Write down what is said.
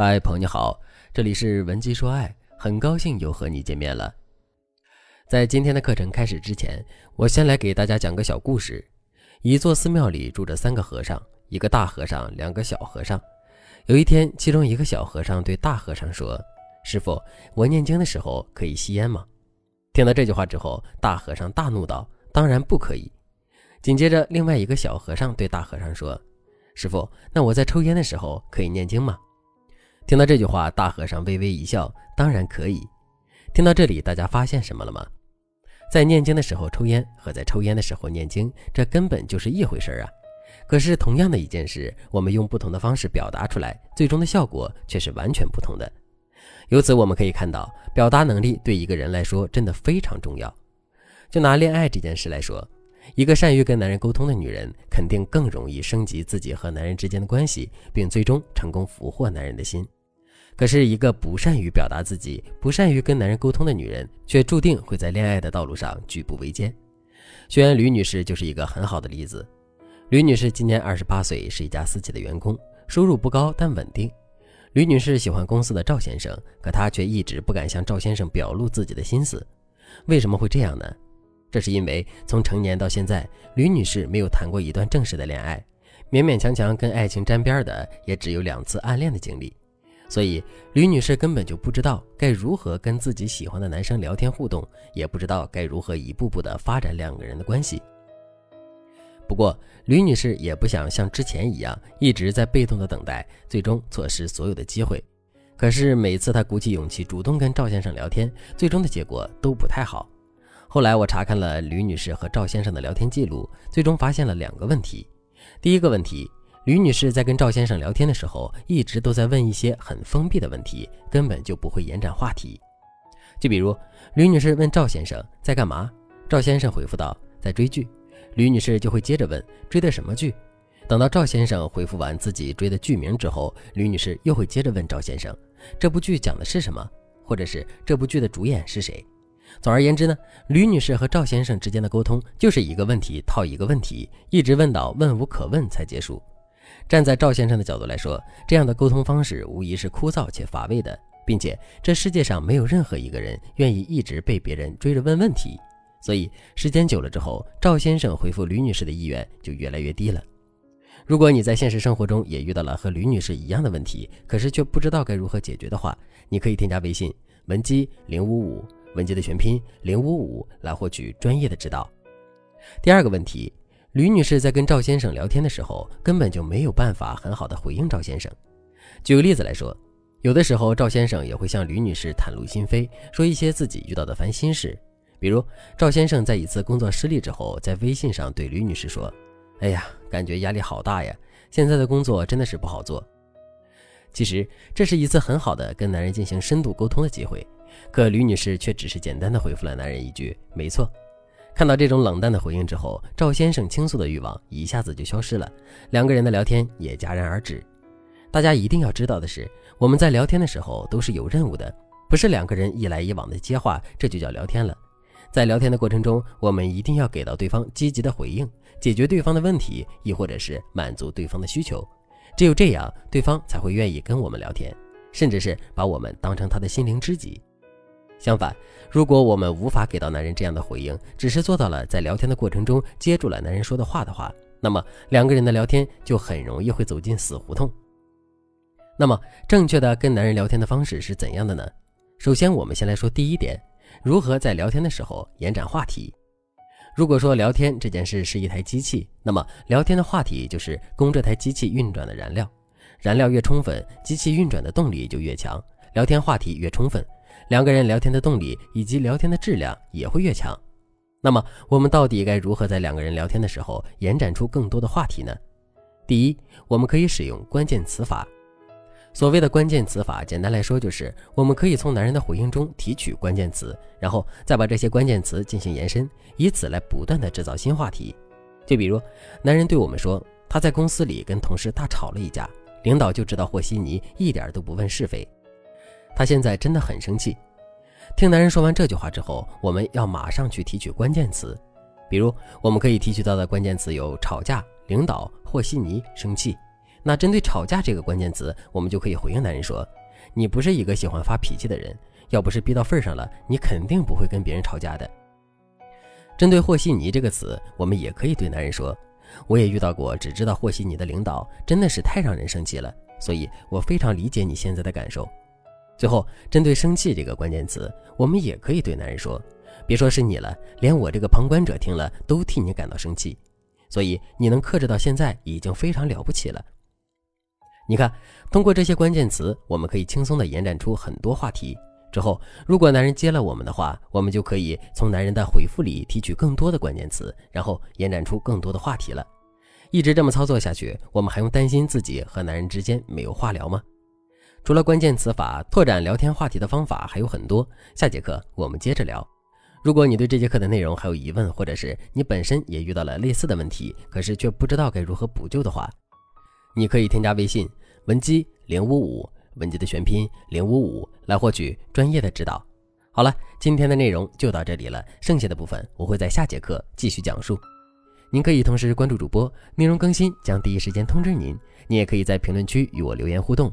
嗨，朋友你好，这里是文姬说爱，很高兴又和你见面了。在今天的课程开始之前，我先来给大家讲个小故事。一座寺庙里住着三个和尚，一个大和尚，两个小和尚。有一天，其中一个小和尚对大和尚说：“师傅，我念经的时候可以吸烟吗？”听到这句话之后，大和尚大怒道：“当然不可以。”紧接着，另外一个小和尚对大和尚说：“师傅，那我在抽烟的时候可以念经吗？”听到这句话，大和尚微微一笑，当然可以。听到这里，大家发现什么了吗？在念经的时候抽烟和在抽烟的时候念经，这根本就是一回事儿啊。可是同样的一件事，我们用不同的方式表达出来，最终的效果却是完全不同的。由此我们可以看到，表达能力对一个人来说真的非常重要。就拿恋爱这件事来说，一个善于跟男人沟通的女人，肯定更容易升级自己和男人之间的关系，并最终成功俘获男人的心。可是，一个不善于表达自己、不善于跟男人沟通的女人，却注定会在恋爱的道路上举步维艰。学员吕女士就是一个很好的例子。吕女士今年二十八岁，是一家私企的员工，收入不高但稳定。吕女士喜欢公司的赵先生，可她却一直不敢向赵先生表露自己的心思。为什么会这样呢？这是因为从成年到现在，吕女士没有谈过一段正式的恋爱，勉勉强强跟爱情沾边的也只有两次暗恋的经历。所以，吕女士根本就不知道该如何跟自己喜欢的男生聊天互动，也不知道该如何一步步的发展两个人的关系。不过，吕女士也不想像之前一样一直在被动的等待，最终错失所有的机会。可是每次她鼓起勇气主动跟赵先生聊天，最终的结果都不太好。后来我查看了吕女士和赵先生的聊天记录，最终发现了两个问题。第一个问题。吕女士在跟赵先生聊天的时候，一直都在问一些很封闭的问题，根本就不会延展话题。就比如，吕女士问赵先生在干嘛，赵先生回复道在追剧，吕女士就会接着问追的什么剧。等到赵先生回复完自己追的剧名之后，吕女士又会接着问赵先生这部剧讲的是什么，或者是这部剧的主演是谁。总而言之呢，吕女士和赵先生之间的沟通就是一个问题套一个问题，一直问到问无可问才结束。站在赵先生的角度来说，这样的沟通方式无疑是枯燥且乏味的，并且这世界上没有任何一个人愿意一直被别人追着问问题。所以时间久了之后，赵先生回复吕女士的意愿就越来越低了。如果你在现实生活中也遇到了和吕女士一样的问题，可是却不知道该如何解决的话，你可以添加微信文姬零五五，文姬的全拼零五五来获取专业的指导。第二个问题。吕女士在跟赵先生聊天的时候，根本就没有办法很好的回应赵先生。举个例子来说，有的时候赵先生也会向吕女士袒露心扉，说一些自己遇到的烦心事。比如，赵先生在一次工作失利之后，在微信上对吕女士说：“哎呀，感觉压力好大呀，现在的工作真的是不好做。”其实这是一次很好的跟男人进行深度沟通的机会，可吕女士却只是简单的回复了男人一句：“没错。”看到这种冷淡的回应之后，赵先生倾诉的欲望一下子就消失了，两个人的聊天也戛然而止。大家一定要知道的是，我们在聊天的时候都是有任务的，不是两个人一来一往的接话，这就叫聊天了。在聊天的过程中，我们一定要给到对方积极的回应，解决对方的问题，亦或者是满足对方的需求。只有这样，对方才会愿意跟我们聊天，甚至是把我们当成他的心灵知己。相反，如果我们无法给到男人这样的回应，只是做到了在聊天的过程中接住了男人说的话的话，那么两个人的聊天就很容易会走进死胡同。那么，正确的跟男人聊天的方式是怎样的呢？首先，我们先来说第一点，如何在聊天的时候延展话题。如果说聊天这件事是一台机器，那么聊天的话题就是供这台机器运转的燃料，燃料越充分，机器运转的动力就越强，聊天话题越充分。两个人聊天的动力以及聊天的质量也会越强。那么，我们到底该如何在两个人聊天的时候延展出更多的话题呢？第一，我们可以使用关键词法。所谓的关键词法，简单来说就是我们可以从男人的回应中提取关键词，然后再把这些关键词进行延伸，以此来不断的制造新话题。就比如，男人对我们说他在公司里跟同事大吵了一架，领导就知道和稀泥，一点都不问是非。他现在真的很生气。听男人说完这句话之后，我们要马上去提取关键词，比如我们可以提取到的关键词有吵架、领导、和稀泥、生气。那针对吵架这个关键词，我们就可以回应男人说：“你不是一个喜欢发脾气的人，要不是逼到份上了，你肯定不会跟别人吵架的。”针对和稀泥这个词，我们也可以对男人说：“我也遇到过只知道和稀泥的领导，真的是太让人生气了，所以我非常理解你现在的感受。”最后，针对生气这个关键词，我们也可以对男人说：“别说是你了，连我这个旁观者听了都替你感到生气。”所以你能克制到现在已经非常了不起了。你看，通过这些关键词，我们可以轻松地延展出很多话题。之后，如果男人接了我们的话，我们就可以从男人的回复里提取更多的关键词，然后延展出更多的话题了。一直这么操作下去，我们还用担心自己和男人之间没有话聊吗？除了关键词法，拓展聊天话题的方法还有很多。下节课我们接着聊。如果你对这节课的内容还有疑问，或者是你本身也遇到了类似的问题，可是却不知道该如何补救的话，你可以添加微信文姬零五五，文姬的全拼零五五，来获取专业的指导。好了，今天的内容就到这里了，剩下的部分我会在下节课继续讲述。您可以同时关注主播，内容更新将第一时间通知您。你也可以在评论区与我留言互动，